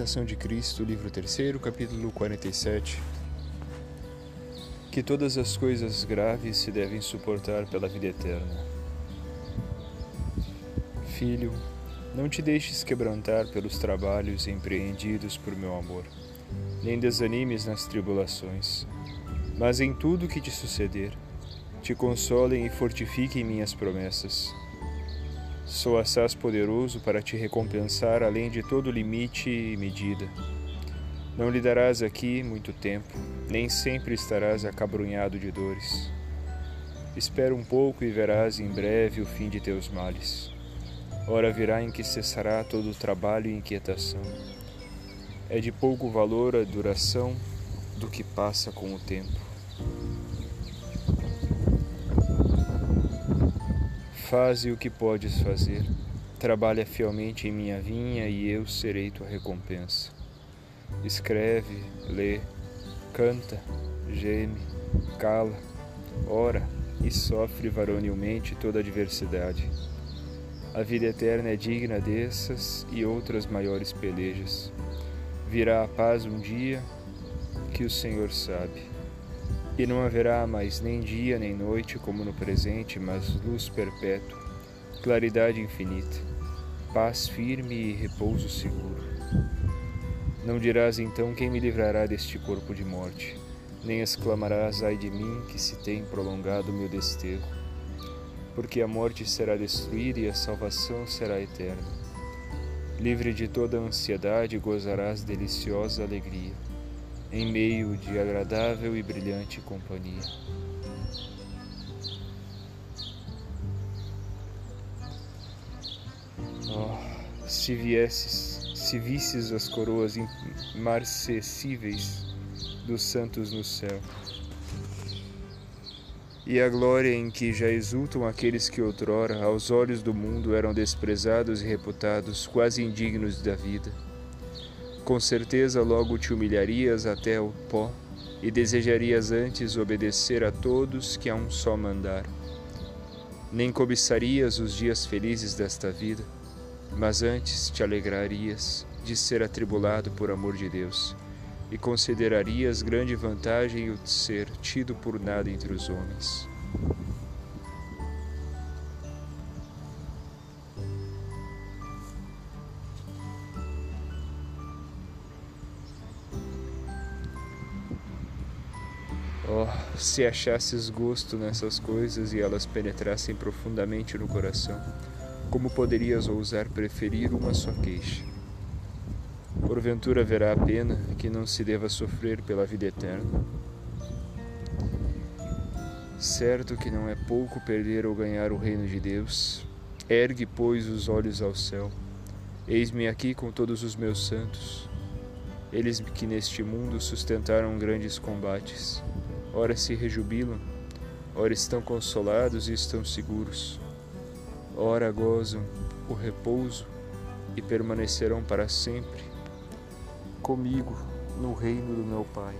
Imitação de Cristo, livro 3, capítulo 47. Que todas as coisas graves se devem suportar pela vida eterna. Filho, não te deixes quebrantar pelos trabalhos empreendidos por meu amor, nem desanimes nas tribulações, mas em tudo que te suceder, te consolem e fortifiquem minhas promessas Sou assaz poderoso para te recompensar além de todo limite e medida. Não lhe darás aqui muito tempo, nem sempre estarás acabrunhado de dores. Espera um pouco e verás em breve o fim de teus males. Hora virá em que cessará todo o trabalho e inquietação. É de pouco valor a duração do que passa com o tempo. Faze o que podes fazer. Trabalha fielmente em minha vinha e eu serei tua recompensa. Escreve, lê, canta, geme, cala, ora e sofre varonilmente toda a adversidade. A vida eterna é digna dessas e outras maiores pelejas. Virá a paz um dia que o Senhor sabe. E não haverá mais nem dia nem noite como no presente, mas luz perpétua, claridade infinita, paz firme e repouso seguro. Não dirás então quem me livrará deste corpo de morte, nem exclamarás ai de mim que se tem prolongado meu desterro, porque a morte será destruída e a salvação será eterna. Livre de toda ansiedade, gozarás deliciosa alegria em meio de agradável e brilhante companhia. Oh, se viesses, se visses as coroas imarcessíveis dos santos no céu, e a glória em que já exultam aqueles que outrora, aos olhos do mundo, eram desprezados e reputados quase indignos da vida com certeza logo te humilharias até o pó e desejarias antes obedecer a todos que a um só mandar. Nem cobiçarias os dias felizes desta vida, mas antes te alegrarias de ser atribulado por amor de Deus e considerarias grande vantagem o ser tido por nada entre os homens. Oh, se achasses gosto nessas coisas e elas penetrassem profundamente no coração, como poderias ousar preferir uma só queixa? Porventura haverá a pena que não se deva sofrer pela vida eterna? Certo que não é pouco perder ou ganhar o reino de Deus. Ergue, pois, os olhos ao céu. Eis-me aqui com todos os meus santos, eles que neste mundo sustentaram grandes combates ora se rejubilam, ora estão consolados e estão seguros, ora gozam o repouso e permanecerão para sempre comigo no reino do meu Pai.